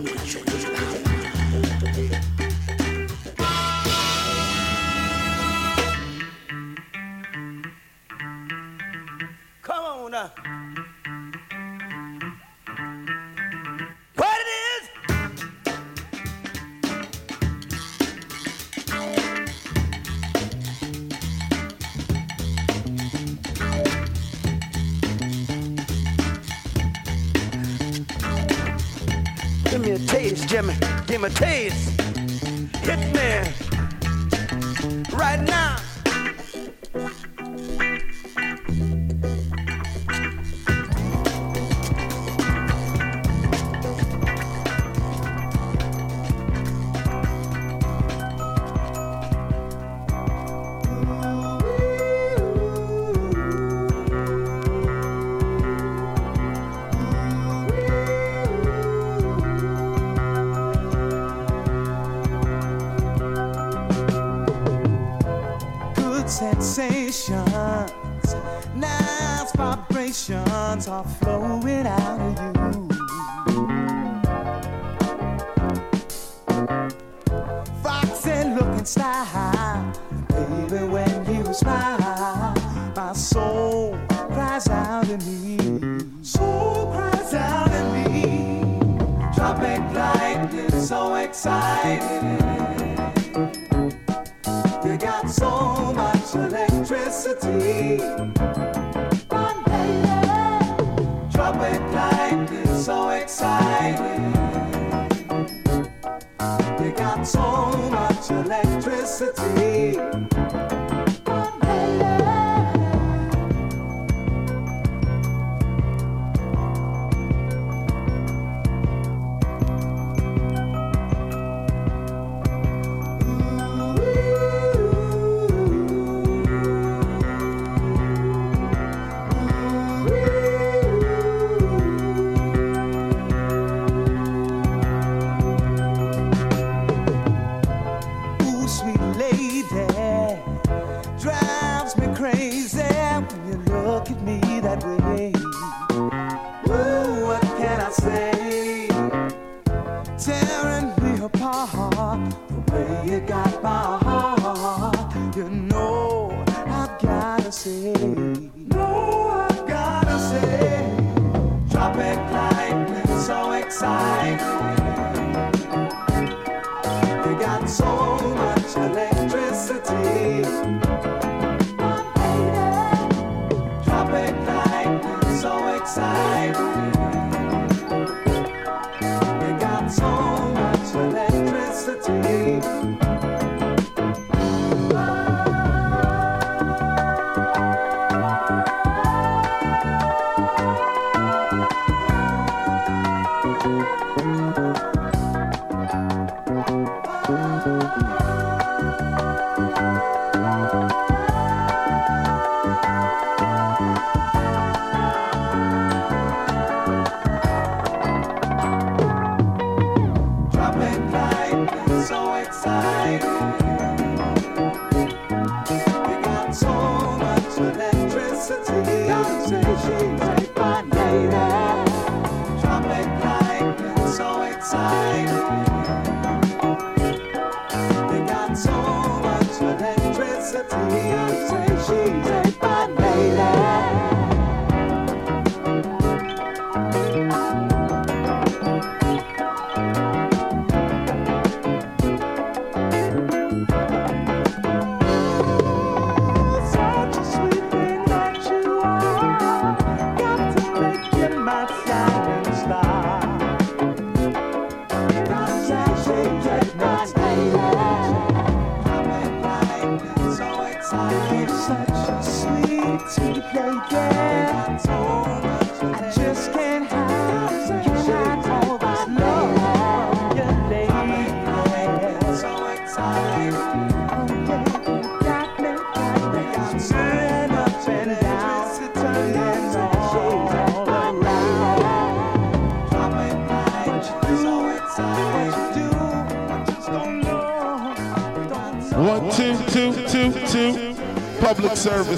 muito. him a taste.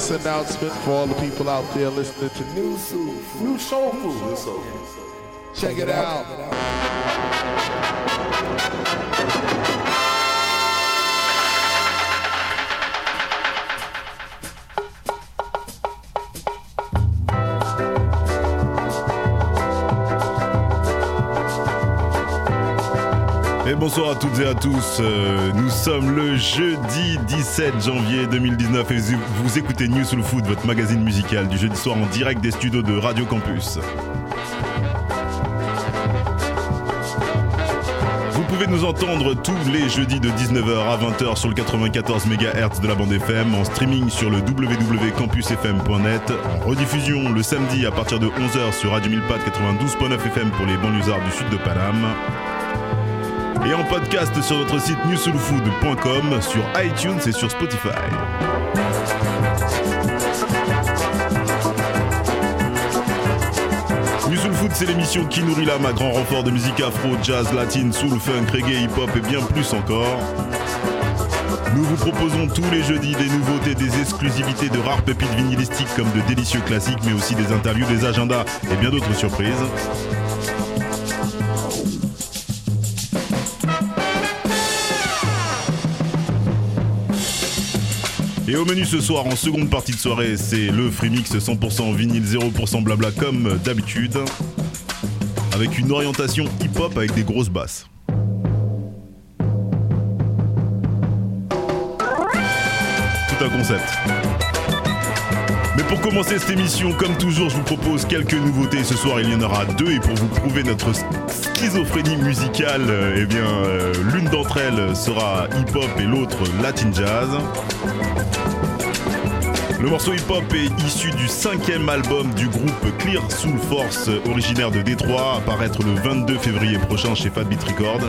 this announcement for all the people out there listening to New Soul Food. New Soul Food. Check, Check it, it out. out. Bonsoir à toutes et à tous. Euh, nous sommes le jeudi 17 janvier 2019 et vous écoutez News Soul Food, votre magazine musical du jeudi soir en direct des studios de Radio Campus. Vous pouvez nous entendre tous les jeudis de 19h à 20h sur le 94 MHz de la bande FM, en streaming sur le www.campusfm.net, rediffusion le samedi à partir de 11h sur Radio 1000 92.9 FM pour les banlieusards du sud de Paname et en podcast sur notre site newsoulfood.com, sur iTunes et sur Spotify. New Food, c'est l'émission qui nourrit l'âme à grand renfort de musique afro, jazz, latine, soul, funk, reggae, hip-hop et bien plus encore. Nous vous proposons tous les jeudis des nouveautés, des exclusivités de rares pépites vinylistiques comme de délicieux classiques, mais aussi des interviews, des agendas et bien d'autres surprises. Et au menu ce soir, en seconde partie de soirée, c'est le Freemix 100% vinyle 0% blabla comme d'habitude. Avec une orientation hip-hop avec des grosses basses. Tout un concept. Mais pour commencer cette émission, comme toujours, je vous propose quelques nouveautés. Ce soir, il y en aura deux. Et pour vous prouver notre schizophrénie musicale, eh bien, euh, l'une d'entre elles sera hip-hop et l'autre latin jazz. Le morceau hip-hop est issu du cinquième album du groupe Clear Soul Force, originaire de Détroit, apparaître le 22 février prochain chez Fat Beat Records.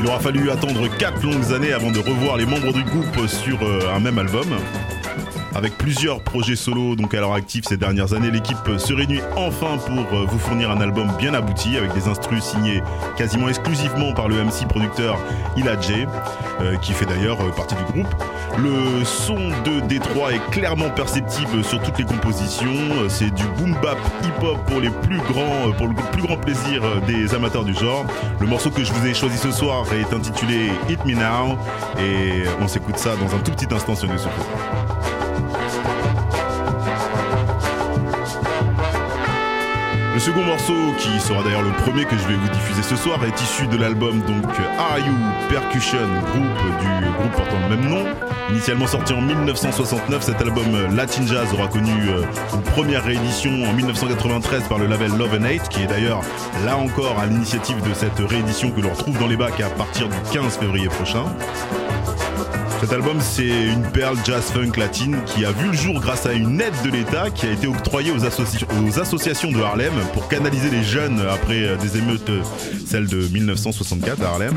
Il aura fallu attendre 4 longues années avant de revoir les membres du groupe sur euh, un même album. Avec plusieurs projets solo donc à leur actif ces dernières années, l'équipe se réunit enfin pour euh, vous fournir un album bien abouti avec des instrus signés quasiment exclusivement par le MC producteur Ila J, euh, qui fait d'ailleurs euh, partie du groupe. Le son de Détroit est clairement perceptible sur toutes les compositions. C'est du boom bap hip hop pour les plus grands, pour le plus grand plaisir des amateurs du genre. Le morceau que je vous ai choisi ce soir est intitulé Hit Me Now et on s'écoute ça dans un tout petit instant sur le Le second morceau, qui sera d'ailleurs le premier que je vais vous diffuser ce soir, est issu de l'album donc Are You Percussion Group du groupe portant le même nom. Initialement sorti en 1969, cet album Latin Jazz aura connu euh, une première réédition en 1993 par le label Love and Hate, qui est d'ailleurs là encore à l'initiative de cette réédition que l'on retrouve dans les bacs à partir du 15 février prochain. Cet album, c'est une perle jazz funk latine qui a vu le jour grâce à une aide de l'État qui a été octroyée aux, associations de Harlem pour canaliser les jeunes après euh, des émeutes, euh, celles de 1964 à Harlem.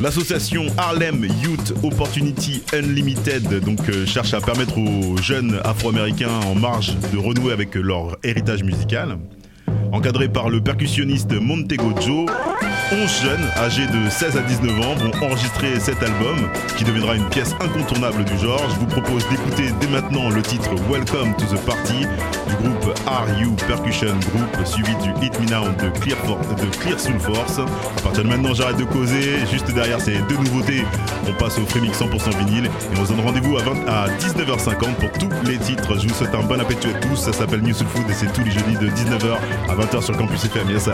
L'association Harlem Youth Opportunity Unlimited donc euh, cherche à permettre aux jeunes afro-américains en marge de renouer avec leur héritage musical. Encadré par le percussionniste Montego Joe, 11 jeunes âgés de 16 à 19 ans vont enregistrer cet album qui deviendra une pièce incontournable du genre. Je vous propose d'écouter dès maintenant le titre Welcome to the Party du groupe RU Percussion Group suivi du Hit Me Now de Clear, Soul Force. À partir de maintenant, j'arrête de causer. Juste derrière ces deux nouveautés, on passe au Freemix 100% vinyle et on se donne rendez-vous à, à 19h50 pour tous les titres. Je vous souhaite un bon appétit à tous. Ça s'appelle New Soul Food et c'est tous les jeudis de 19h à 20h sur le campus FM. Yes,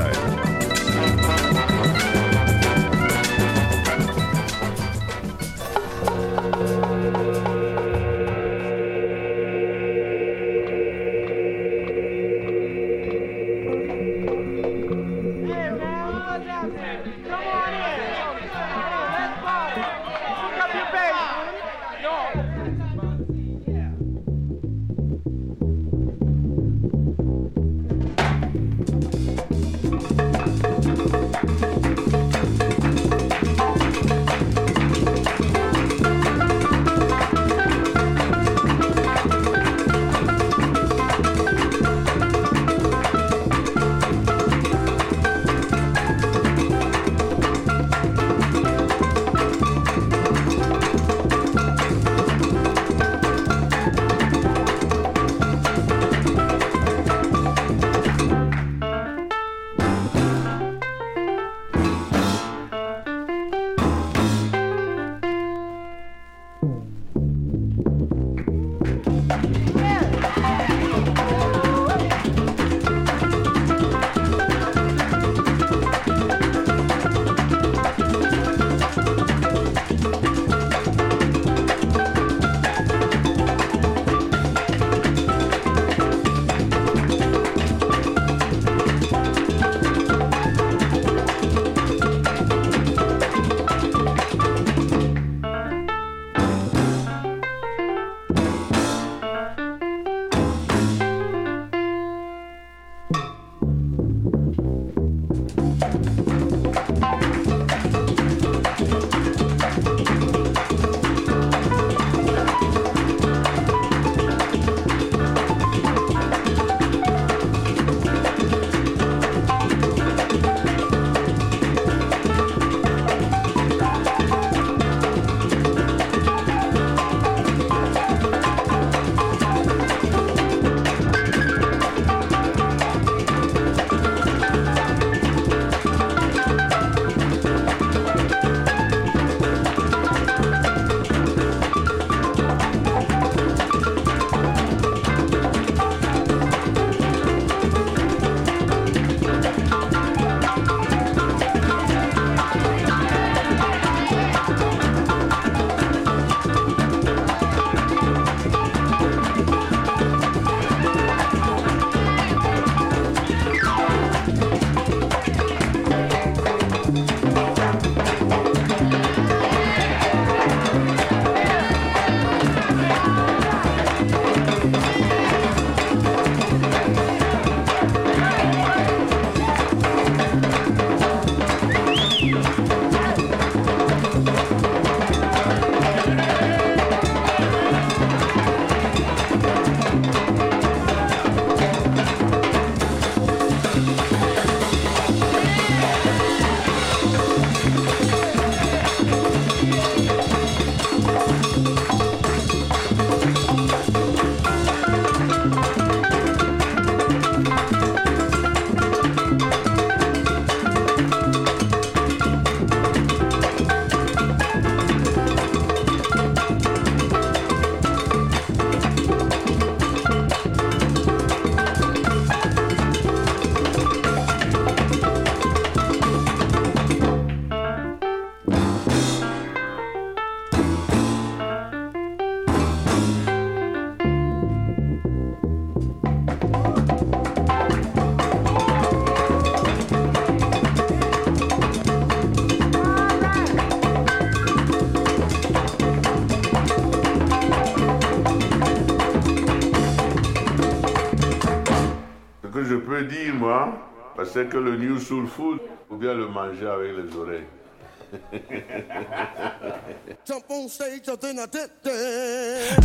c'est que le New Soul Food, ou bien le manger avec les oreilles.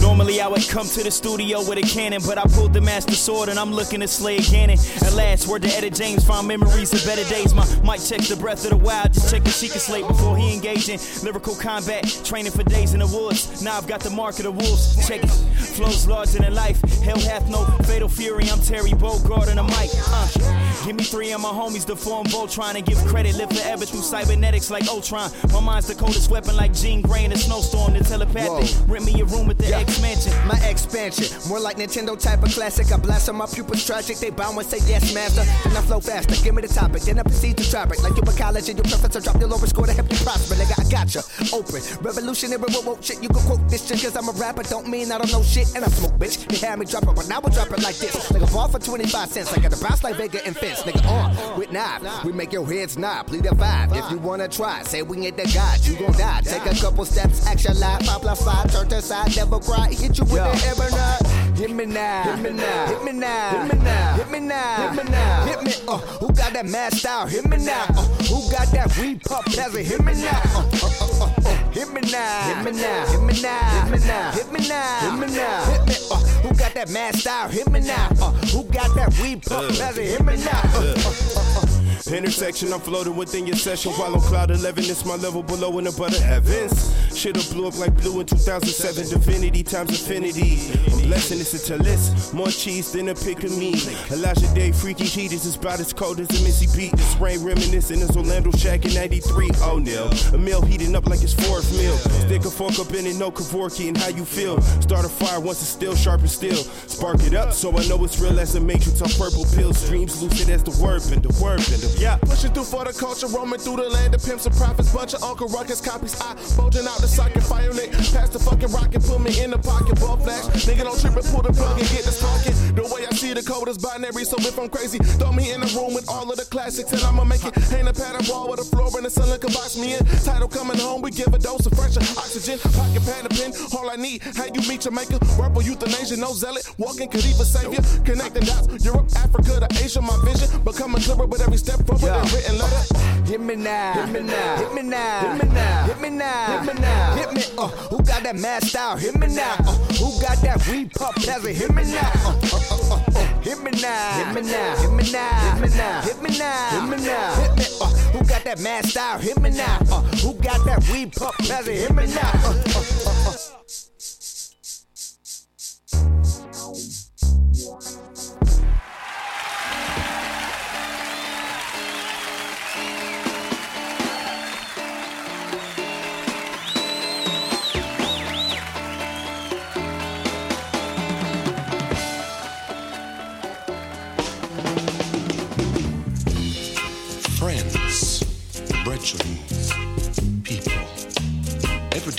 Normally I would come to the studio with a cannon, but I pulled the master sword and I'm looking to slay a cannon. At last, word to Eddie James, found memories of better days. My mic checks the breath of the wild, just check the secret slate before he engaged in lyrical combat, training for days in the woods. Now I've got the mark of the wolves. Check it, flows larger than life. Hell hath no fatal fury. I'm Terry Bogard on the mic. Uh, give me three of my homies to form Voltron and give credit. Live forever through cybernetics like Ultron. My mind's the coldest weapon like Jean Grey in a snowstorm. The telepathic. Whoa. Rent me a room with the yeah. expansion. My expansion, more like Nintendo type of classic. I blast on my pupils tragic. They bound and say yes, master. Then I flow faster. Give me the topic. Then I proceed to traffic. Like you a college and your professor drop your lower score to help you prosper. Nigga, I gotcha. Open. Revolutionary, whoa, shit. You can quote this shit cause I'm a rapper. Don't mean I don't know shit. And I smoke, bitch. You had me drop it, but now I drop it like this. Nigga, ball for 25 cents. I got the bounce like Vega and Fence. Nigga, on with knife. We make your heads nod. Plead a vibe. If you wanna try, say we ain't the god. You gon' die. Take a couple steps, action plus five, turn to side, never cry. Hit you with the ever not. Hit me now. Hit me now. Hit me now. Hit me now. Hit me now. Hit me now. Hit me. Uh, who got that mad style? Hit me now. Uh, who got that weed pump peasant? Hit me now. Uh, uh, uh, uh, uh. Hit me now. Hit me now. Hit me now. Hit me now. Hit me now. Hit me now. Hit me. Uh, who got that mad style? Hit me now. Uh, who got that weed pump peasant? Hit me now. Uh, uh, uh, uh. Intersection, I'm floating within your session while on cloud 11. It's my level below in the butter heavens. Shit will blew up like blue in 2007. Divinity times infinity. I'm blessing it's a list. More cheese than a pick of me. Elijah Day, freaky heat is about as cold as a Missy beat. This rain reminiscent is Orlando Shaq in 93. Oh, nil. A meal heating up like it's fourth meal. Stick a fork up in it, no Kevorkian and how you feel. Start a fire once it's still sharp and still. Spark it up so I know it's real as a matrix on purple pills. Dreams lucid as the word and the word bend. Yeah. Pushing through for the culture, roaming through the land of pimps and prophets. Bunch of Uncle Ruckus copies. I bulging out the socket, fire lit. Pass the fucking rocket, put me in the pocket, ball flash. Nigga don't trip and pull the plug and get this talking. The way I see the code is binary, so if I'm crazy, throw me in the room with all of the classics and I'ma make it. Hang a pattern wall with a floor and the ceiling can box me in. Title coming home, we give a dose of fresh oxygen. Pocket pad and pen, all I need. How you meet Jamaica? Rebel euthanasia, no zealot. Walking even savior. Connecting dots, Europe, Africa to Asia, my vision. Becoming clearer with every step forward yeah. and written letter. Hit me now, hit me now, hit me now, hit me now, hit me now, hit me now, hit me. Uh, who got that mad style? Hit me now. Uh, who got that weed pump? Peasant? Hit me now. Uh, uh, uh, uh, uh, hit me now, hit me now, hit me now, hit me now, hit me now, hit me now, hit me. Uh, who got that mad style? Hit me now. Uh, who got that weed pump? Peasant? Hit me now. Uh, uh,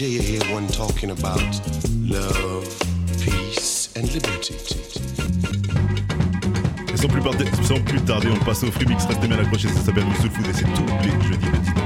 hear one talking about love, peace and liberty. Et sans plus, tarder, on passe au free mix. Restez bien accrochés, ça s'appelle Soul Food et c'est de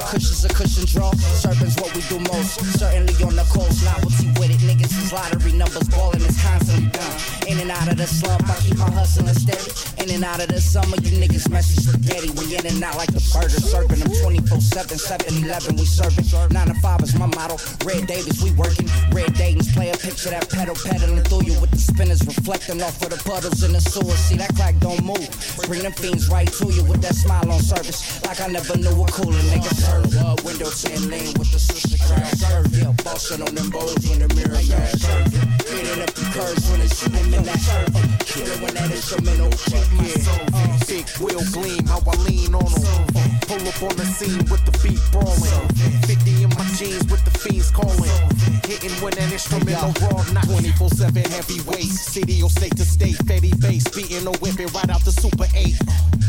Cushions a cushion draw. Serpent's what we do most. Certainly on the coast. Novelty with it. Niggas is lottery numbers. Balling is constantly done. In and out of the slump. I keep on hustling steady. In and out of the summer. You niggas messy spaghetti. We in and out like the burger. Serving them 24 7, 7 11. We serving. 9 to 5 is my motto. Red Davis, we working. Red Dayton's play a picture that pedal pedaling through you with spinners reflecting off of the puddles in the sewer. See that crack don't move. Bring them fiends right to you with that smile on service. Like I never knew a cooler nigga serve up. Window 10 lane with the sister crowd serve. Yeah, bossing on them bowls when the mirror bad serve. Hitting up the curves when it's shooting in that serve. Kill it when that instrumental kick, yeah. Uh, big wheel gleam, how I lean on them. Pull up on the scene with the beat brawling. 50 in my with the fiends calling. Hitting when an instrumental raw, not 24 7 heavyweight. City or state to state, Fetty bass, beating or whipping right out the Super 8.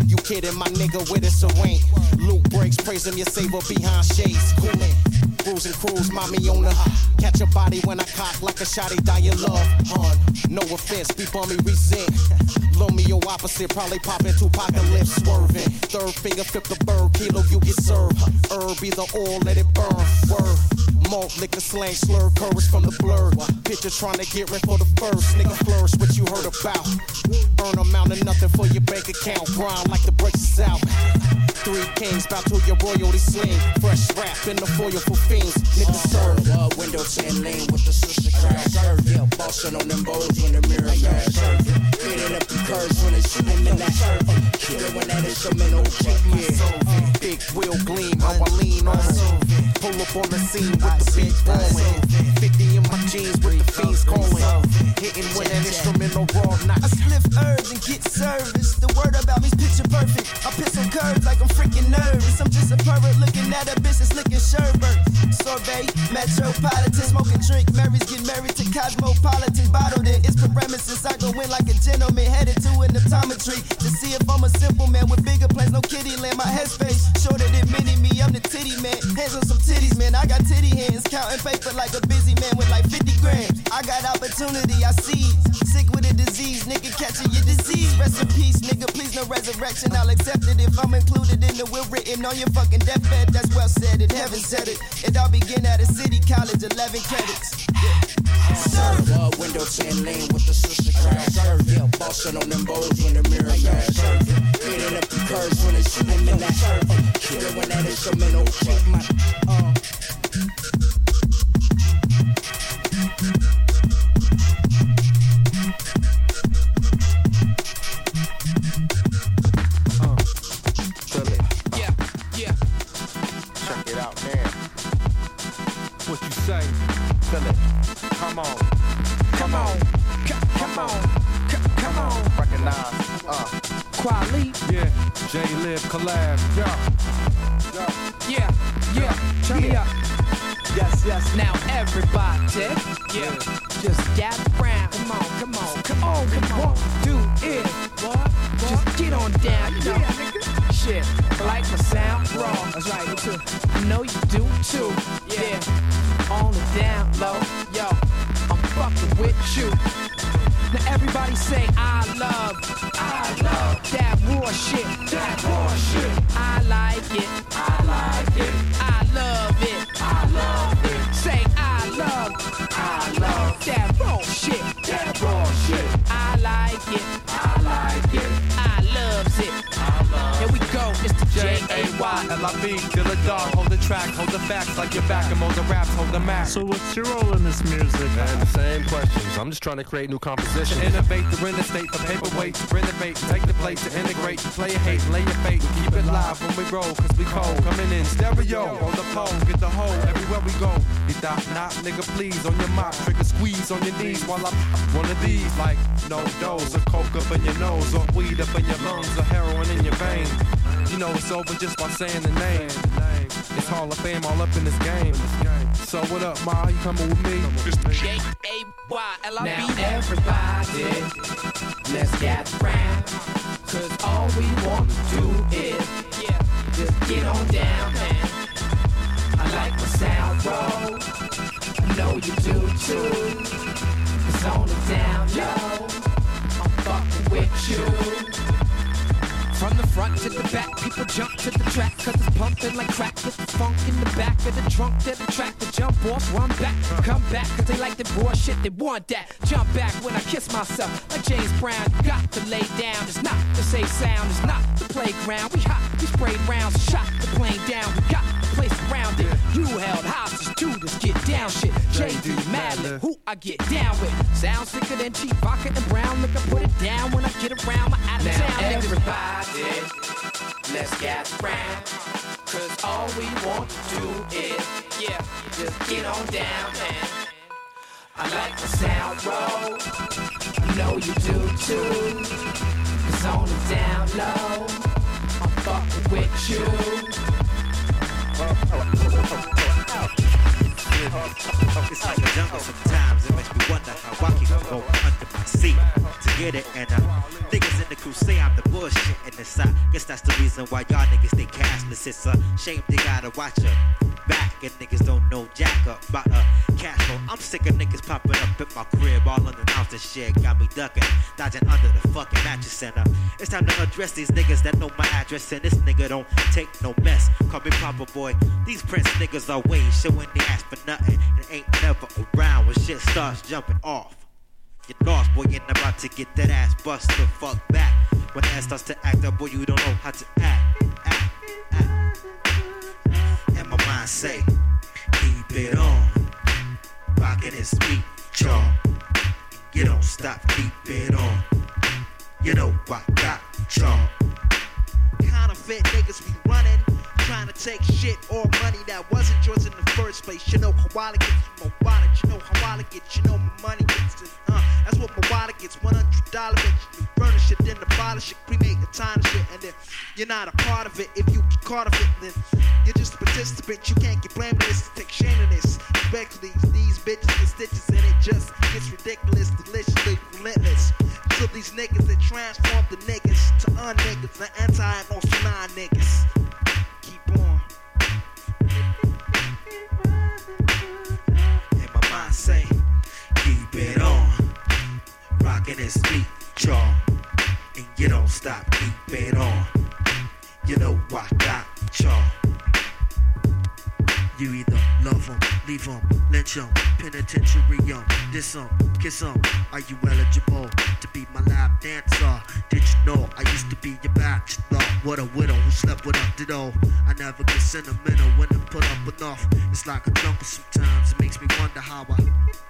You kidding, my nigga, with it, so ain't. Luke breaks, praising your saver behind shades. Coolin'. Cruising cruise, mommy on the Catch a body when I cock like a shotty, die in love. Hun, no offense, be me resent. Romeo opposite, probably popping two apocalypse swerving. Third finger, flip the bird, kilo you get served. Herb, the oil, let it burn. Word. Malt, liquor, slang, slur, courage from the blur. Picture trying to get rid for the first. Nigga flourish what you heard about. Earn amount of nothing for your bank account. Grind like the breaks is out. Three kings bout to your royalty sling. Fresh rap in the foil for fiends. Nigga serve. Uh, window 10 lane with the sister crowd. Serve. Yeah, bossing on them bowls when the mirror bad. Serve. Hitting up the curves when it's shooting in that serve. Kill it when that instrumental kick. Yeah. Big wheel gleam, how I lean on. Pull up on the scene with the blowing. 50 in my jeans with the fiends calling. Hitting with an instrumental raw, not. I sniff herbs and get service. The word about me's picture perfect. I piss on curves like I'm freaking nervous. I'm just a pervert looking at a bitch that's licking sherbet. Sorbet, metropolitan, smoking drink. Mary's get married to cosmopolitan. Bottled in its premises. I go in like a gentleman headed to an optometry to see if I'm a simple man with bigger plans no kitty land. My headspace shorter than mini me. I'm the titty man. Hands on some titties, man. I got titty hands. Counting paper like a busy man with like 50 grams. I got opportunity, I see. Sick with a disease, nigga catching your disease. Rest in peace, nigga. Please no resurrection. I'll accept it if I'm included in the will written on your fucking deathbed. That's well said. It heaven said it. It all began at a city college, 11 credits. Yeah. Serve window 10 lane with the sister crowd. Serve, yeah, bossing on them bows when the mirror man. Serve, beating up the curves when they shoot them in that. Serve, kill it when that instrumental shit my. Uh. Quali. Yeah. J Live collab. Yeah. Yeah. Yeah. Turn me up. Yes, yes. Now everybody, yeah, just gather round. Come on, come on, come on, come on. Do it, what? Just get on down, you know. Shit, I like my sound raw. That's right, me too. I know you do too. Yeah, on the down low, yo, I'm fucking with you. Now everybody say I love, I love that war shit, that war shit. I like it, I like it. I love it, I love it. Say I love, I love that raw shit, that raw shit. I like it, I A Y L I B. Till the dog, hold the track, hold the facts like your back, and hold the raps, hold the max. So what's your role in this music? Man, the same questions. I'm just trying to create new compositions. To innovate the real estate from paperweight to renovate, take the place to integrate, to play your hate, lay your fate, keep it live when we roll, cause we cold. Coming in stereo, on the pole, get the hole everywhere we go. Get that not, nigga, please, on your mop, trigger squeeze on your knees while I one of these, like no dose, or coke up in your nose, or weed up in your lungs, or heroin in your vein. You know it's over just by saying the name. It's Hall of Fame all up in this game. So what up, Ma? You coming with me? J A Y L I B. Now everybody, let's get round. Cause all we want to do is, yeah, just get on down, man. I like the sound roll. I know you do too. It's on the down low. I'm fucking with you. From the front to the back, people jump to the track Cause it's pumping like crack. With the funk in the back of the trunk That the track, they jump off, run back, come back Cause they like the raw shit, they want that. Jump back when I kiss myself. Like James Brown got to lay down, it's not the safe sound It's not the playground, we hot, we sprayed rounds Shot the plane down, we got it You held hostage to this get down shit JD Madlib, who I get down with Sounds thicker than cheap vodka and brown Look, I put it down when I get around my out of Now town everybody, let's get round. Cause all we want to do is, yeah, just get on down, man. I like the sound roll. Know you do too. It's on the down low. I'm fucking with you. It's like a jungle sometimes. It makes me wonder how I can go under my seat to get it. And uh, niggas in the say I'm the bullshit in the side. Guess that's the reason why y'all niggas stay cashless. It's a shame they gotta watch a back and niggas don't know jack up about a cash flow. I'm sick of niggas popping up at my crib all unannounced and shit. Got me ducking, dodging under the fucking mattress center. Uh, it's time to address these niggas that know my address and this nigga don't take no mess. Call me Papa Boy. These Prince niggas are way showing they ass for nothing and ain't never around when shit starts jumping off. Get lost, boy, you're about to get that ass bust the fuck back. When ass starts to act up, boy, you don't know how to act. Say, keep it on. Rockin' this beat, y'all. You don't stop, keep it on. You know I got y'all. Counterfeit niggas be running, trying to take shit or money that wasn't yours in the first place. You know how I get you know how I get, you know my money gets. Uh, that's what my wallet gets. One hundred dollar bitch, you furnish it in the box. abolish it, cremate time shit, and then you're not a part of it. If you get caught of it, then you're just a participant. You can't get blamed for this, take shame in this. Respectfully, these bitches get stitches, and it just gets ridiculous, deliciously relentless. To these niggas that transform the niggas to un-niggas, the anti-emotional niggas. This beat, y'all. And you don't stop, keep it on. You know I got y'all. You either love them leave them lynch love 'em, leave 'em, lynch 'em, penitentiary 'em, diss 'em, kiss 'em. Are you eligible to be my lap dancer? Did you know I used to be your bachelor? What a widow who slept with up to I never get sentimental when I put up enough. It's like a jungle sometimes. It makes me wonder how I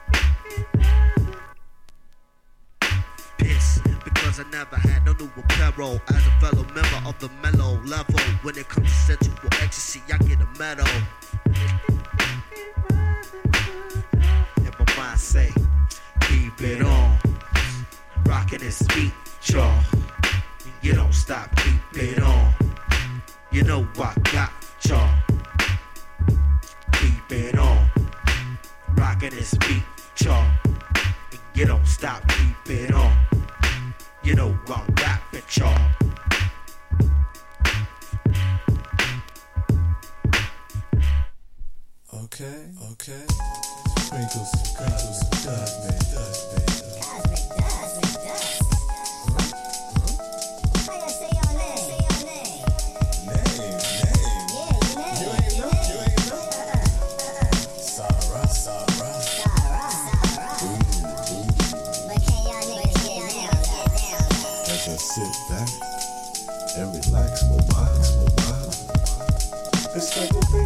piss because I never had no new apparel as a fellow member of the mellow level. When it comes to sensual ecstasy, I get a medal. And my mind say, keep it on, rockin' this beat, y'all. You don't stop, keep it on. You know I got y'all. Keep it on, rockin' this beat, y'all. You don't stop, keep it on. You know I'm rapping, y'all. Okay, okay. Sprinkles, sprinkles, dust, man,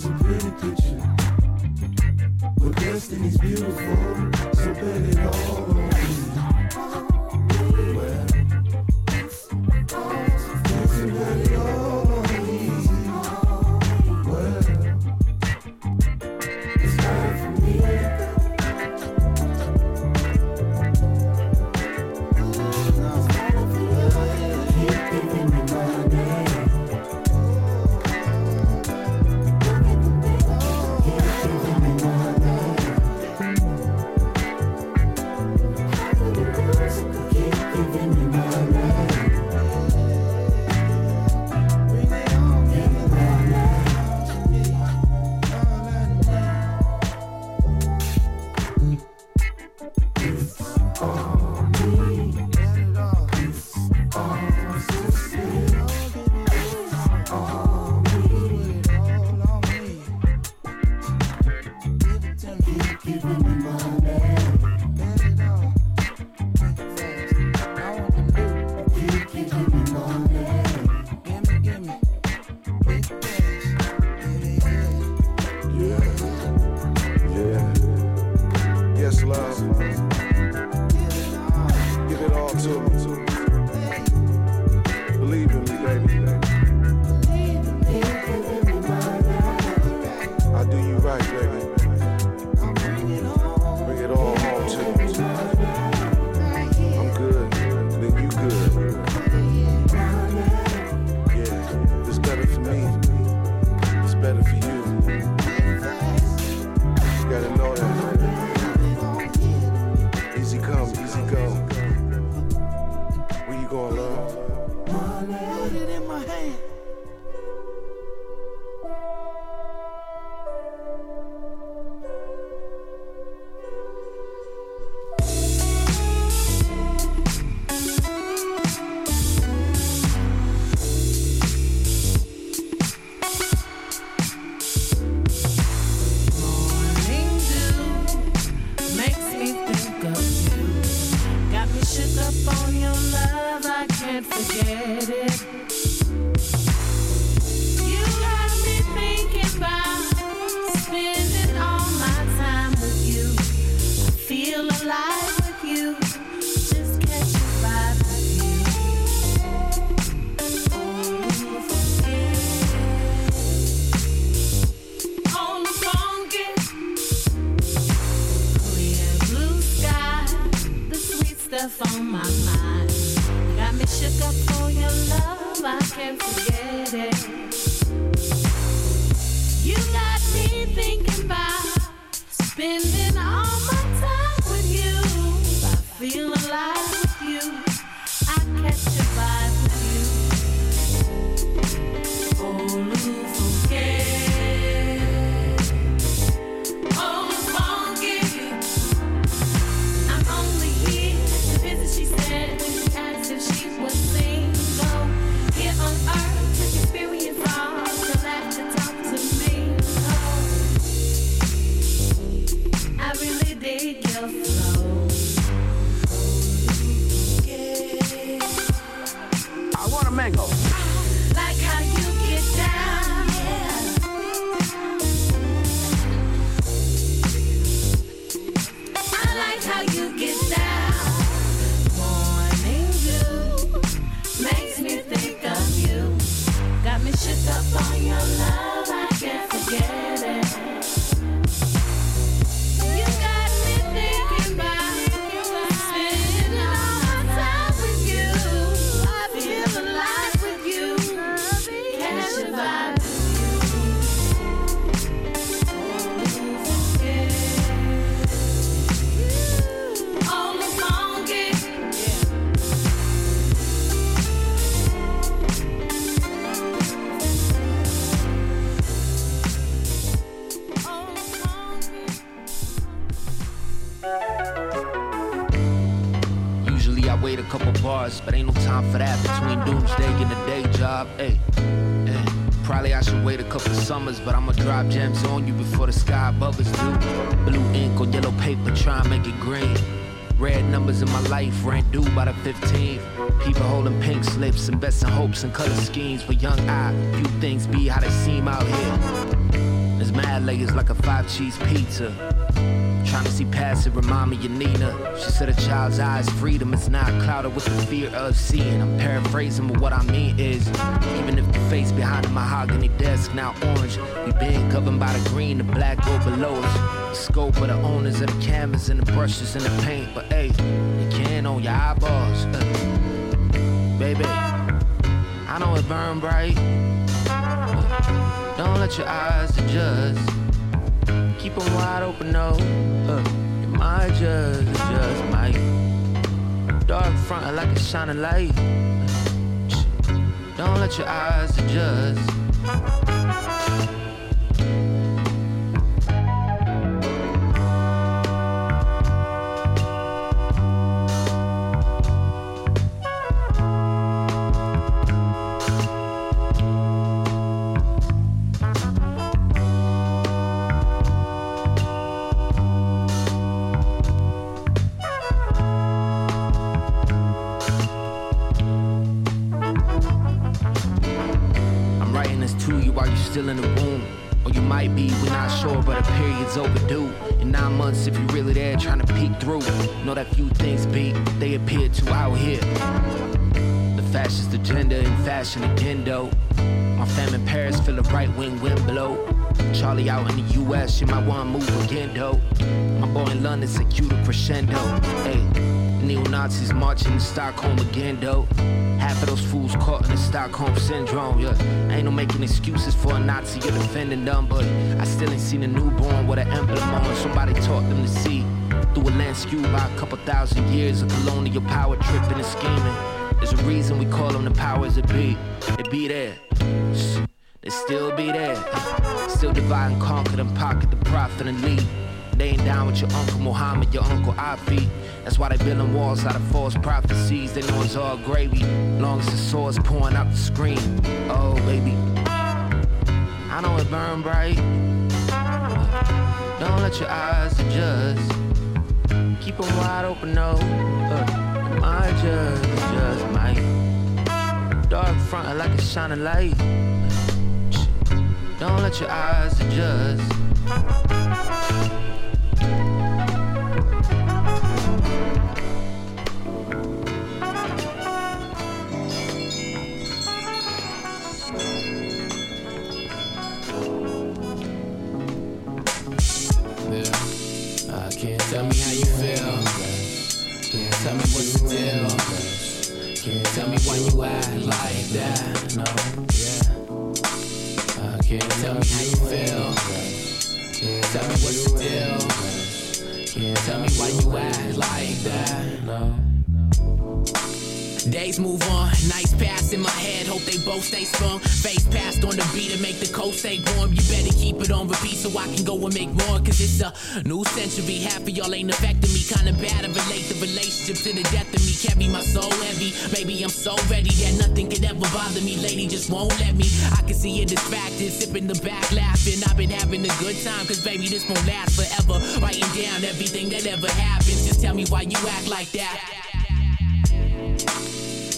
is a pretty picture. But destiny's beautiful, so bet it all on me. easy go. Pink slips, investing hopes and color schemes for young eye. Few things be how they seem out here. There's mad layers like a five cheese pizza. Trying to see past it, remind me of Nina. She said a child's eyes, freedom is not clouded with the fear of seeing. I'm paraphrasing, but what I mean is, even if the face behind the mahogany desk now orange, we been governed by the green, the black go below us. The scope of the owners of the canvas and the brushes and the paint, but hey, you can't own your eyeballs. uh. baby, know it burn bright. Don't let your eyes adjust. Keep 'em wide open, no. Uh, you might just, just might. Dark front like a shining light. Don't let your eyes adjust. Still in the womb. Or you might be, we're not sure, but a period's overdue. In nine months, if you're really there trying to peek through, know that few things be, they appear to out here. The fascist agenda in fashion though. My fam in Paris feel a right wing wind blow. Charlie out in the US, you might wanna move again, though. My boy in London said cue the crescendo. Hey, neo Nazis marching in Stockholm again, though. Those fools caught in the Stockholm syndrome, yeah. Ain't no making excuses for a Nazi or defending them, but I still ain't seen a newborn with an emblem on. Somebody taught them to see through a lens skewed by a couple thousand years of colonial power tripping and scheming. There's a reason we call them the powers that be. They be there. They still be there. Still divide and conquer them, pocket the profit and lead. They ain't down with your Uncle Muhammad, your Uncle Afi. That's why they building walls out of false prophecies. They know it's all gravy, long as the sword's pouring out the screen. Oh, baby. I know it burn bright. Don't let your eyes adjust. Keep them wide open, no. Uh, my just, just might. Dark front like a shining light. Don't let your eyes adjust. Me. Lady just won't let me. I can see you distracted, sipping the back, laughing. I've been having a good time, cause baby, this won't last forever. Writing down everything that ever happened. Just tell me why you act like that.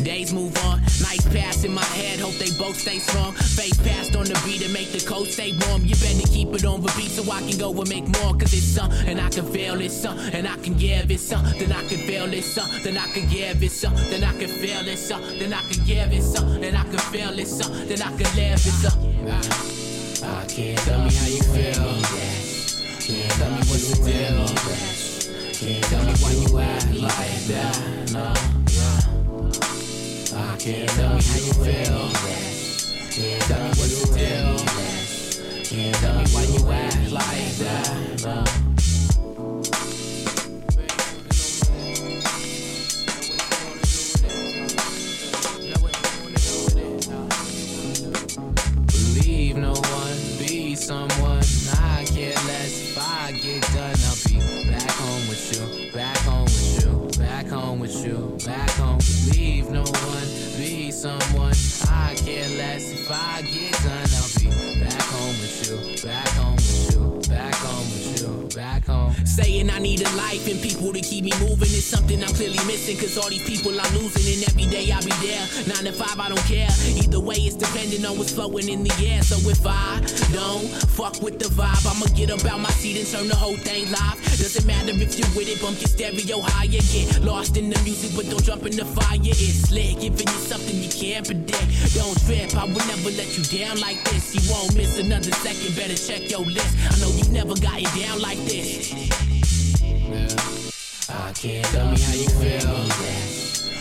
Days move on, nights pass in my head, hope they both stay strong. Face passed on the beat and make the coast stay warm. You better keep it on repeat so I can go and make more. Cause it's something I can feel, it's something I can give, it's something I can feel, it's something I can give, it's something I can feel, it's something I can give, it's something I can feel, it's something I can live, it's something. I can't tell me how you feel. Can't tell me what's the deal. Can't tell me why you act like that. No, tell me how you feel. Tell me the deal. Can't tell me why you act like that. Need a life and people to keep me moving is something I'm clearly missing. Cause all these people I'm losing, and every day I'll be there. Nine to five, I don't care. Either way, it's depending on what's flowing in the air. So if I don't fuck with the vibe, I'ma get up out my seat and turn the whole thing live. Doesn't matter if you're with it, bump your stereo higher. Get lost in the music, but don't jump in the fire. It's slick, giving you something you can't predict. Don't trip, I will never let you down like this. You won't miss another second, better check your list. I know you've never gotten down like this. I can't tell me how you feel.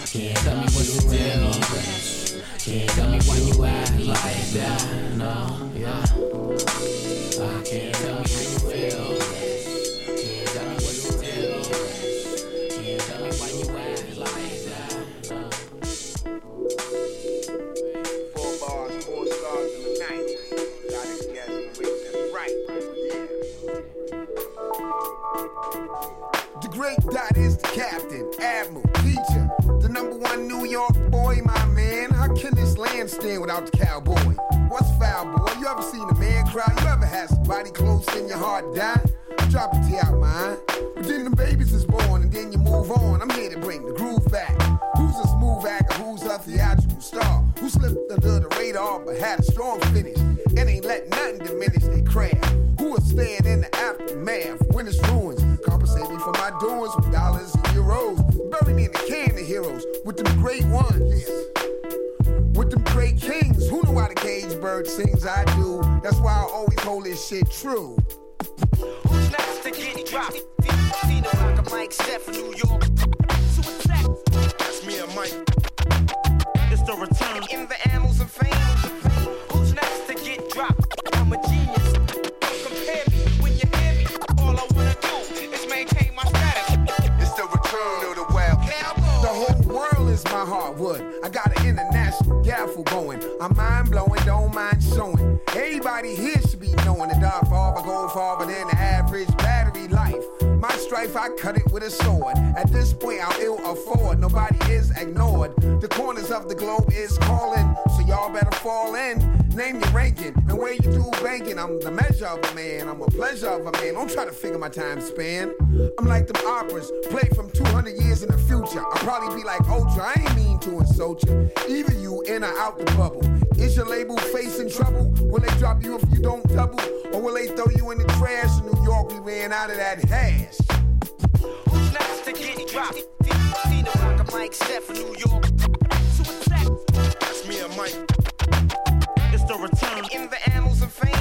Can't tell me what the deal. Can't tell me why you act like that. No, yeah. I can't tell me how you feel. Can't tell me what's the deal. Can't tell me why you act like that. No. Four bars, four stars in the night. Gotta guess the reason right. The great dot without the cowboy? What's foul, boy? You ever seen a man cry? You ever had somebody close in your heart die? Drop a tear out mine. But then the babies is born and then you move on. I'm here to bring the groove back. Who's a smooth actor? Who's a theatrical star? Who slipped under the radar but had a strong finish and ain't let nothing diminish their craft? Who will stand in the aftermath when it's ruins? Compensate me for my doings with dollars and euros. Bury me in the can of heroes with them great ones. Cage bird sings? I do. That's why I always hold this shit true. Who's next to get dropped? Rock, a Mike Steph from New York. So attack. That's me and Mike. It's the return in the annals of fame. Who's next to get dropped? I'm a genius. Compare me when you hear me. All I wanna do is maintain my status. It's the return of the wild cowboy. The whole world is my hardwood. Going. I'm mind blowing, don't mind showing. Everybody here should be knowing the dark farther, go farther than the average battery life. My strife, I cut it with a sword. At this point, I'll ill afford. Nobody is ignored. The corners of the globe is calling, so y'all better fall in. Name your ranking and where you do banking. I'm the measure of a man. I'm a pleasure of a man. Don't try to figure my time span. I'm like them operas, play from 200 years in the future. I'll probably be like Ultra. I ain't mean to insult you. Either you in or out the bubble. Is your label facing trouble? Will they drop you if you don't double? Or will they throw you in the trash? In New York, we ran out of that hash. Who's next to get dropped? Tina Rock, a Mike Steph from New York. So attack. That's me and Mike. It's the return in the annals of fame.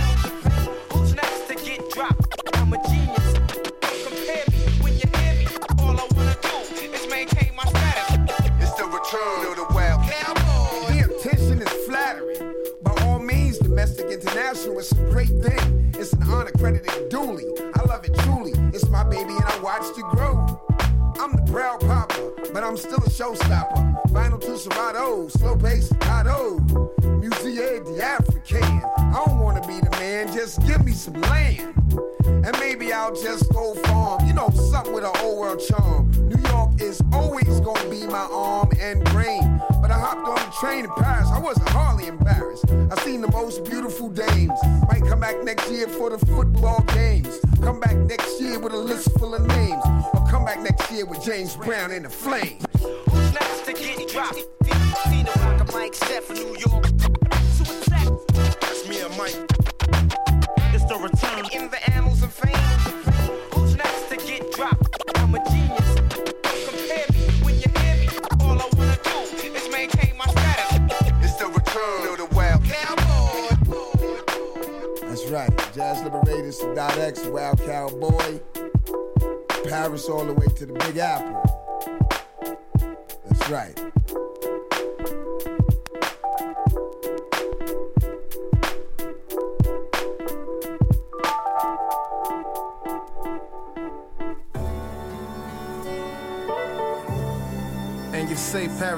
Who's next to get dropped? I'm a genius. Compare me when you hear me. All I wanna do is maintain my status. It's the return of the wild cowboy. The attention is flattering. By all means, domestic international is a great thing. It's an honor credited duly. I love it truly. It's my baby and I watched it grow. I'm the proud papa, but I'm still a showstopper. Vinyl to Serato, slow pace, staccato. Musée the African. I don't wanna be the man, just give me some land. And maybe I'll just go farm, you know, something with an old world charm. New York is always gonna be my arm and brain. But I hopped on the train in Paris, I wasn't hardly embarrassed. I seen the most beautiful dames. Might come back next year for the football games. Come back next year with a list full of names. Or come back next year with James Brown in the flames. Who's next to get dropped? That's me and Mike. It's the return in the annals of fame. Who's next to get dropped? I'm a genius. Compare me when you hear me. All I wanna do is maintain my status. It's the return of the wild cowboy. That's right. Jazz Liberatorz to Sadat X, Wild Cowboy. Paris all the way to the Big Apple. That's right.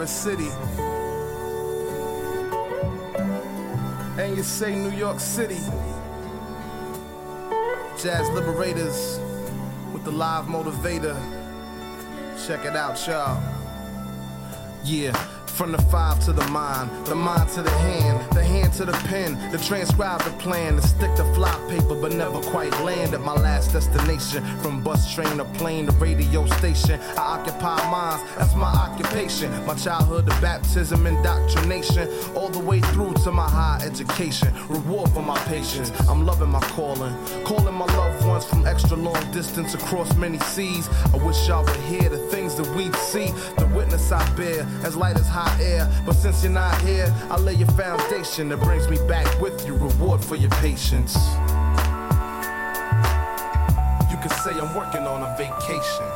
Paris City. And you say New York City. Jazz Liberatorz with the live motivator. Check it out, y'all. Yeah. From the five to the mind, the mind to the hand, hand to the pen, to transcribe the plan, to stick to fly paper, but never quite land at my last destination. From bus, train, or plane to radio station, I occupy minds, that's my occupation. My childhood to baptism, indoctrination, all the way through to my high education. Reward for my patience, I'm loving my calling, calling my loved ones from extra long distance across many seas. I wish y'all would hear the things that we'd see, the witness I bear, as light as hot air. But since you're not here, I lay your foundation that brings me back with you. Reward for your patience. You can say I'm working on a vacation.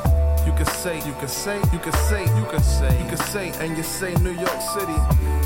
You can say, you can say, you can say, you can say, you could say, and you say New York City.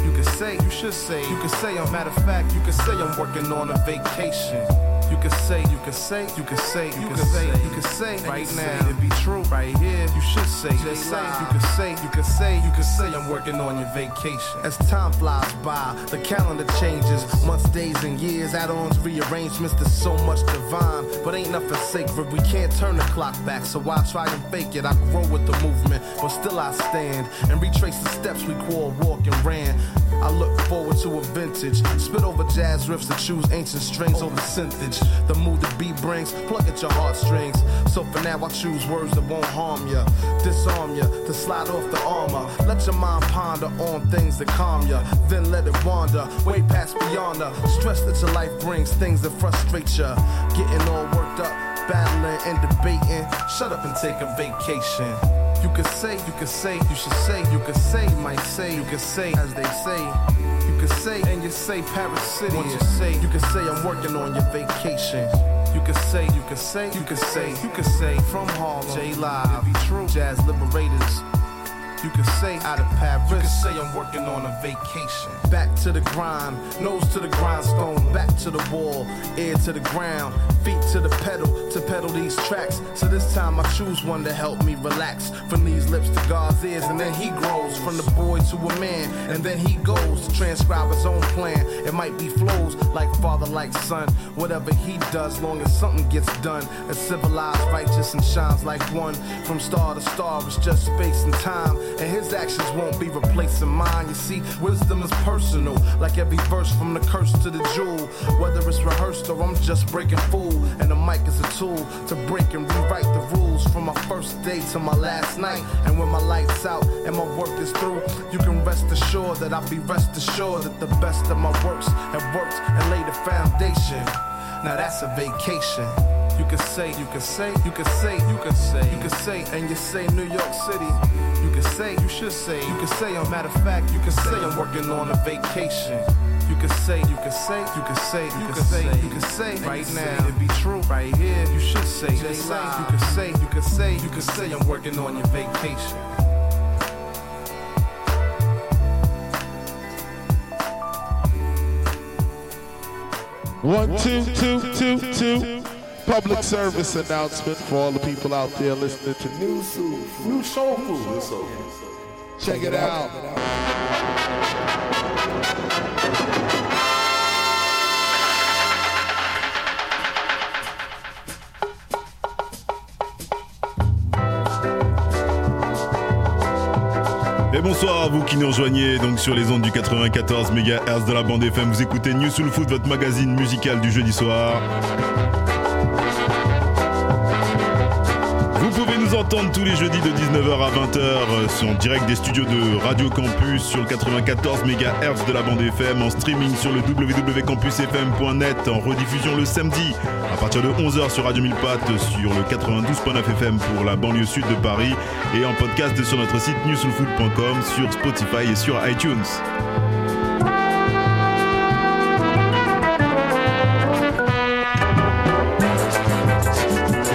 You can say, you should say, you can say, a matter of fact, you can say I'm working on a vacation. You can say, you can say, you can say, you can say, you can say, right now, it be true, right here. You should say, just say, you can say, you can say, you could say, I'm working on your vacation. As time flies by, the calendar changes, months, days, and years, add-ons, rearrangements. There's so much divine, but ain't nothing sacred. We can't turn the clock back, so why try and fake it? I grow with the movement, but still I stand and retrace the steps we called walk and ran. I look forward to a vintage. Spit over jazz riffs to choose ancient strings over synthage. The mood the beat brings, plug at your heartstrings. So for now, I choose words that won't harm ya, disarm ya, to slide off the armor. Let your mind ponder on things that calm ya, then let it wander way past beyond the stress that your life brings, things that frustrate ya. Getting all worked up, battling and debating. Shut up and take a vacation. You could say, you could say, you should say, you could say, might say, you could say, as they say. You could say, and you say Paris City. Once you say, you could say I'm working on your vacation. You could say, you could say, you could say, you could say from Harlem, J Live, be true, Jazz Liberatorz. You could say out of Paris. You could say I'm working on a vacation. Back to the grind, nose to the grindstone, back to the wall, ear to the ground, feet to the pedal to pedal these tracks. So this time I choose one to help me relax. From these lips to God's ears, and then he grows from the boy to a man, and then he goes to transcribe his own plan. It might be flows like father, like son. Whatever he does, long as something gets done. As civilized, righteous, and shines like one. From star to star, it's just space and time and his actions won't be replacing mine. You see, wisdom is personal, like every verse from the curse to the jewel. Whether it's rehearsed or I'm just breaking fool, and the mic is a tool to break and rewrite the rules from my first day to my last night. And when my lights out and my work is through, you can rest assured that I'll be rest assured that the best of my works have worked and laid the foundation. Now that's a vacation. You can say, you can say, you can say, you can say, you can say, and you say New York City. You could say, you should say, you could say, a matter of fact, you could say I'm working on a vacation. You could say, you could say, you could say, you could say, you could say, right now, it be true, right here. You should say, just say, you could say, you could say, you could say, I'm working on your vacation. One, two, two, two, two. Public service announcement for all the people out there listening to new soul, new soul food. Check it out. Et bonsoir à vous qui nous rejoignez donc sur les ondes du 94 MHz de la bande FM. Vous écoutez New Soul Food, votre magazine musical du jeudi soir. Nous entendre tous les jeudis de 19h à 20h euh, en direct des studios de Radio Campus sur le 94 MHz de la bande FM, en streaming sur le www.campusfm.net, en rediffusion le samedi à partir de 11h sur Radio 1000 Pattes, sur le 92.9 FM pour la banlieue sud de Paris et en podcast sur notre site newsoulfood.com, sur Spotify et sur iTunes.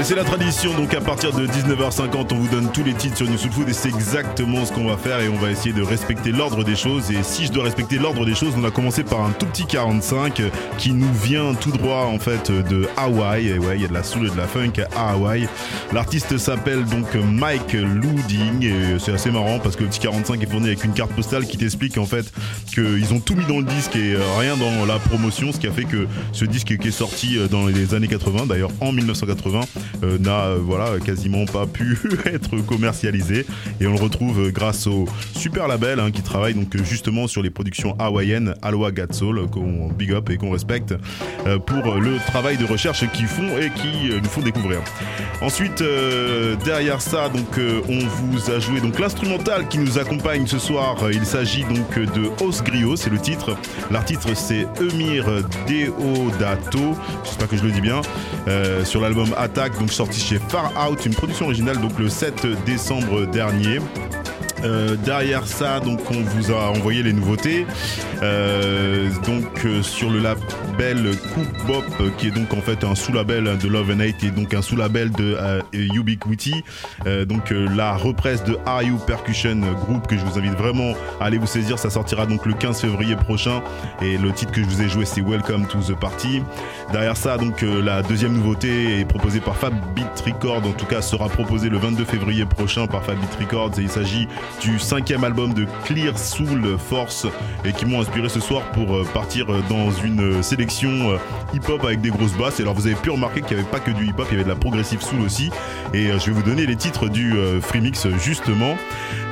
C'est la tradition, donc à partir de 19h50, on vous donne tous les titres sur New Soul Food et c'est exactement ce qu'on va faire et on va essayer de respecter l'ordre des choses. Et si je dois respecter l'ordre des choses, on a commencé par un tout petit 45 euh, qui nous vient tout droit en fait de Hawaï. Et ouais, il y a de la soul et de la funk à Hawaï. L'artiste s'appelle donc Mike Louding et c'est assez marrant parce que le petit 45 est fourni avec une carte postale qui t'explique en fait qu'ils ont tout mis dans le disque et euh, rien dans la promotion, ce qui a fait que ce disque qui est sorti euh, dans les années 80, d'ailleurs en 1980, euh, n'a euh, voilà quasiment pas pu être commercialisé et on le retrouve euh, grâce au super label hein, qui travaille donc euh, justement sur les productions hawaïennes Aloha Gat Soul qu'on big up et qu'on respecte euh, pour euh, le travail de recherche qu'ils font et qui euh, nous font découvrir. Ensuite euh, derrière ça donc euh, on vous a joué l'instrumental qui nous accompagne ce soir. Euh, Il s'agit donc de Os Griot, c'est le titre. L'artiste c'est Emir Deodato, j'espère que je le dis bien, euh, sur l'album Attack, sorti chez Far Out, une production originale donc le 7 décembre dernier. Euh, derrière ça, donc on vous a envoyé les nouveautés. Euh, donc euh, sur le label Cook Bop, qui est donc en fait un sous-label de Love and Hate et donc un sous-label de euh, Ubiquity. Euh, donc la represse de Are You Percussion Group que je vous invite vraiment à aller vous saisir. Ça sortira donc le 15 février prochain et le titre que je vous ai joué c'est Welcome to the Party. Derrière ça, donc la deuxième nouveauté est proposée par Fab Beat Records. En tout cas, sera proposée le 22 février prochain par Fab Beat Records et il s'agit du cinquième album de Clear Soul Force et qui m'ont inspiré ce soir pour euh, partir euh, dans une euh, sélection hip-hop avec des grosses basses. Et alors vous avez pu remarquer qu'il n'y avait pas que du hip-hop, il y avait de la progressive soul aussi. Et je vais vous donner les titres du free mix justement.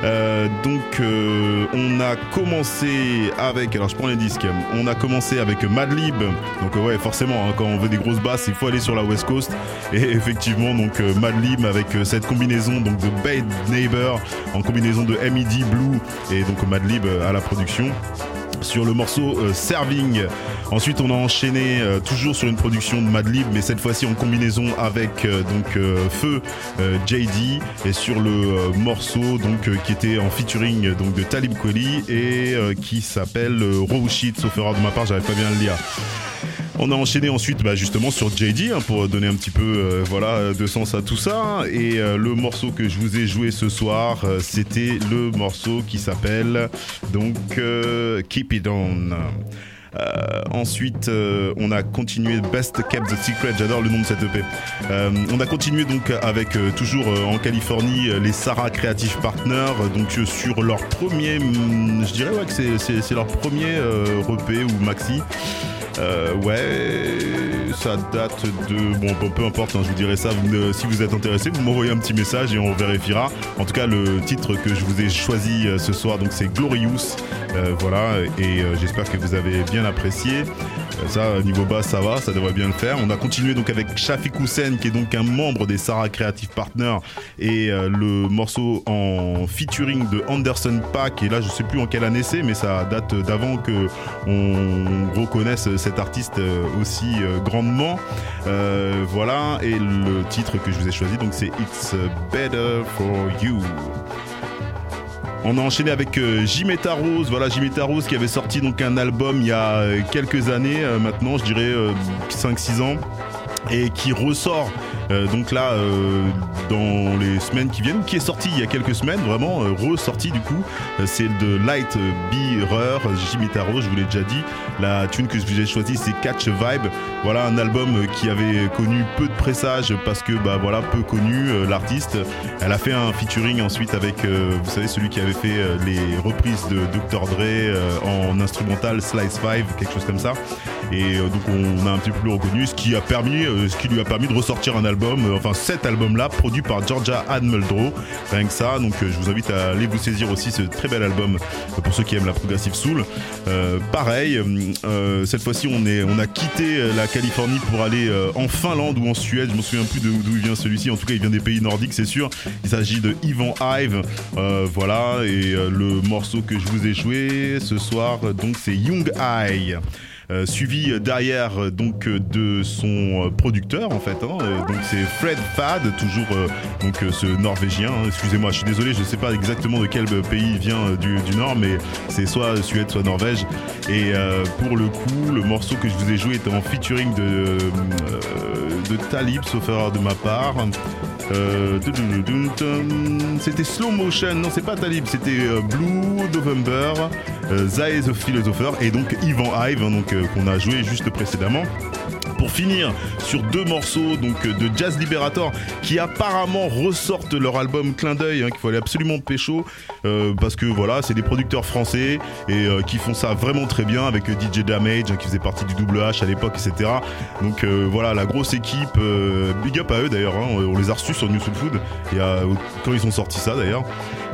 Euh, donc euh, on a commencé avec, alors je prends les disques, on a commencé avec Madlib. Donc ouais forcément hein, quand on veut des grosses basses il faut aller sur la West Coast. Et effectivement donc euh, Madlib avec cette combinaison donc de Bad Neighbor en combinaison de MED Blue et donc Madlib à la production sur le morceau Serving. Ensuite, on a enchaîné euh, toujours sur une production de Madlib, mais cette fois-ci en combinaison avec euh, donc euh, Feu euh, JD et sur le euh, morceau donc qui était en featuring donc de Talib Kweli et qui s'appelle Raw Shit. Sauf erreur de ma part, j'arrive pas bien le lire. On a enchaîné ensuite bah, justement sur JD hein, pour donner un petit peu euh, voilà de sens à tout ça. Et euh, le morceau que je vous ai joué ce soir, euh, c'était le morceau qui s'appelle donc Keep It On. Euh, ensuite, euh, on a continué Best Kept the Secret. J'adore le nom de cette EP. Euh, on a continué donc avec toujours en Californie les Sarah Creative Partners. Donc sur leur premier, hum, je dirais ouais que c'est- leur premier euh, EP ou maxi. Euh, ouais, ça date de bon, peu- importe. hein, je vous dirai ça. Me- si vous êtes intéressé, vous m'envoyez un petit message et on vérifiera. En tout cas, le titre que je vous ai choisi euh, ce soir, donc c'est Glorious. Euh, voilà, et euh, j'espère que vous avez bien apprécié. Euh, ça, niveau basse, ça va, ça devrait bien le faire. On a continué donc avec Shafik Houssen, qui est donc un membre des Sarah Creative Partners, et euh, le morceau en featuring de Anderson Paak. Et là, je sais plus en quelle année c'est, mais ça date d'avant que on reconnaisse cet artiste euh, aussi euh, grandement. Euh, voilà, et le titre que je vous ai choisi, donc c'est It's Better for You. On a enchaîné avec euh, Jimetta Rose, voilà Jimetta Rose qui avait sorti donc un album il y a euh, quelques années euh, maintenant, je dirais euh, 5-6 ans et qui ressort euh, donc là euh, dans les semaines qui viennent, qui est sorti il y a quelques semaines, vraiment euh, ressorti du coup. C'est de Light Bearer, Jimmy Taro, je vous l'ai déjà dit. La tune que je vous ai choisie c'est Catch Vibe. Voilà un album qui avait connu peu de pressages parce que bah voilà peu connu l'artiste. Elle a fait un featuring ensuite avec vous savez celui qui avait fait les reprises de Dr Dre en instrumental Slice 5, quelque chose comme ça. Et euh, donc on a un petit peu plus reconnu, ce qui a permis, euh, ce qui lui a permis de ressortir un album, euh, enfin cet album-là, produit par Georgia Ann Muldrow. Rien que ça, donc je vous invite à aller vous saisir aussi ce très bel album pour ceux qui aiment la progressive soul. Euh, pareil, euh, cette fois-ci on est, on a quitté la Californie pour aller en Finlande ou en Suède. Je me souviens plus d'où il vient celui-ci. En tout cas, il vient des pays nordiques, c'est sûr. Il s'agit de Ivan Hive. Euh, voilà, et le morceau que je vous ai joué ce soir, donc c'est Young Eye. Euh, suivi derrière euh, donc euh, de son producteur en fait hein, donc c'est Fred Fad toujours donc ce norvégien hein. excusez-moi je suis désolé je sais pas exactement de quel pays il vient du, du nord mais c'est soit Suède soit Norvège et pour le coup le morceau que je vous ai joué était en featuring de, de Talib sauf erreur de ma part euh, c'était Slow Motion, non c'est pas Talib, c'était euh, Blue November, euh, Zae the Philosopher et donc Ivan Hive hein, donc, qu'on a joué juste précédemment. Pour finir sur deux morceaux donc euh, de Jazz Liberator qui apparemment ressortent leur album Clin d'œil hein, qu'il aller absolument pécho euh, parce que voilà c'est des producteurs français et euh, qui font ça vraiment très bien avec DJ Damage hein, qui faisait partie du double H à l'époque etc. Donc voilà la grosse équipe big up à eux d'ailleurs hein, on les a reçus sur New Soul Food et quand ils ont sorti ça d'ailleurs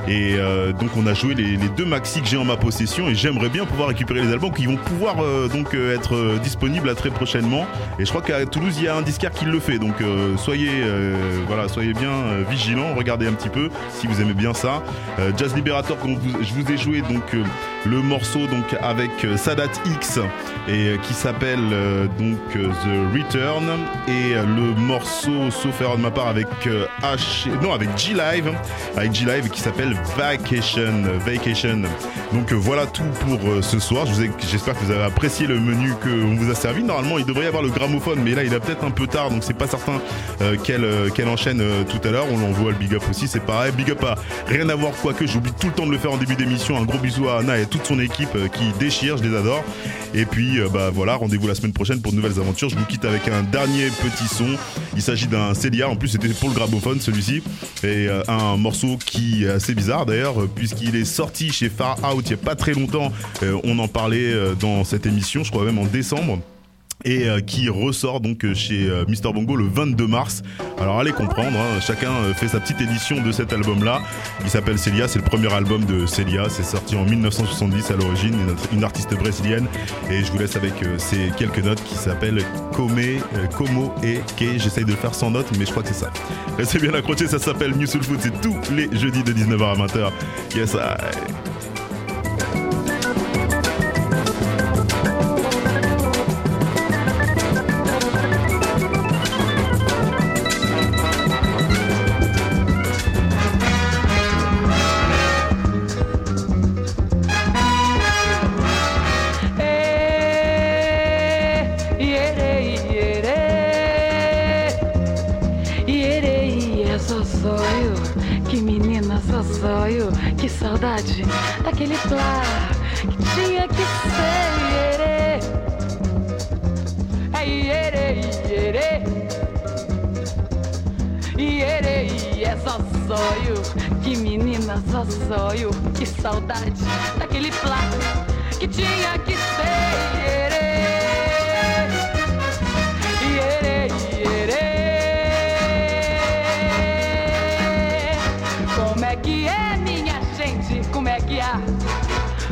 et euh, donc on a joué les, deux maxi que j'ai en ma possession et j'aimerais bien pouvoir récupérer les albums qui vont pouvoir euh, donc euh, être disponibles très prochainement. Et je crois qu'à Toulouse il y a un disquaire qui le fait. Donc soyez voilà soyez bien vigilants, regardez un petit peu si vous aimez bien ça. Jazz Liberator je vous ai joué donc le morceau donc avec Sadat X et qui s'appelle donc The Return et le morceau sauf erreur de ma part avec H non avec Live avec G Live qui s'appelle Vacation Vacation. Donc euh, voilà tout pour euh, ce soir. J'espère que vous avez apprécié le menu qu'on vous a servi. Normalement il devrait y avoir le gramophone mais là il est peut-être un peu tard donc c'est pas certain euh, qu'elle enchaîne tout à l'heure. On l'envoie le big up aussi c'est pareil. Big up à rien à voir quoique j'oublie tout le temps de le faire en début d'émission. Un gros bisou à Anna et à toute son équipe qui déchire je les adore. Et puis bah voilà rendez-vous la semaine prochaine pour de nouvelles aventures. Je vous quitte avec un dernier petit son. Il s'agit d'un Celia en plus c'était pour le gramophone celui-ci. Et un morceau qui est assez bizarre d'ailleurs euh, puisqu'il est sorti chez Far Out il y a pas très longtemps Euh, on en parlait euh, dans cette émission je crois même en décembre et euh, qui ressort donc euh, chez euh, Mr Bongo le 22 mars. Alors allez comprendre, hein, chacun fait sa petite édition de cet album-là. Il s'appelle Celia, c'est le premier album de Celia, c'est sorti en 1970 à l'origine, une, artiste brésilienne. Et je vous laisse avec ces quelques notes qui s'appellent Come, Como et Ke. J'essaye de faire sans notes, mais je crois que c'est ça. Restez bien accrochés, ça s'appelle New Soul Food, c'est tous les jeudis de 19h à 20h. Yes, I... zozóio, que menina zozóio, que saudade daquele plá que tinha que ser iere. É iere, iere, iere, é zozóio, que menina zozóio, que saudade daquele plá que tinha que ser.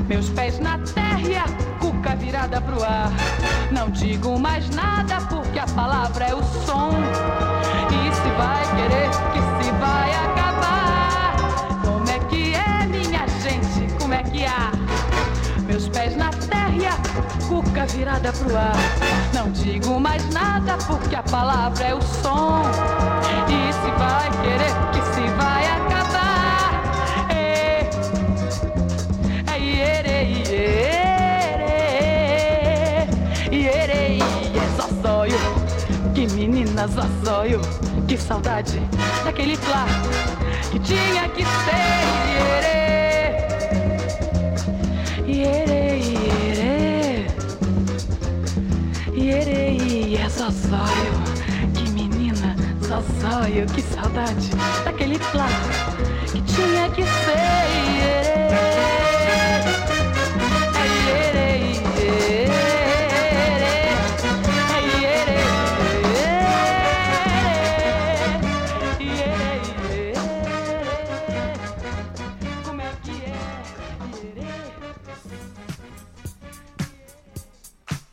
Meus pés na terra e a cuca virada pro ar. Não digo mais nada porque a palavra é o som. E se vai querer que se vai acabar. Como é que é, minha gente? Como é que há? Meus pés na terra e a cuca virada pro ar. Não digo mais nada porque a palavra é o som. E se vai querer que se casa só eu. Que saudade daquele flá que tinha que ser. Ierê, ierê, ierê, ierê, e é só só eu. Que menina, só só eu. Que saudade daquele flá que tinha que ser. Ierê.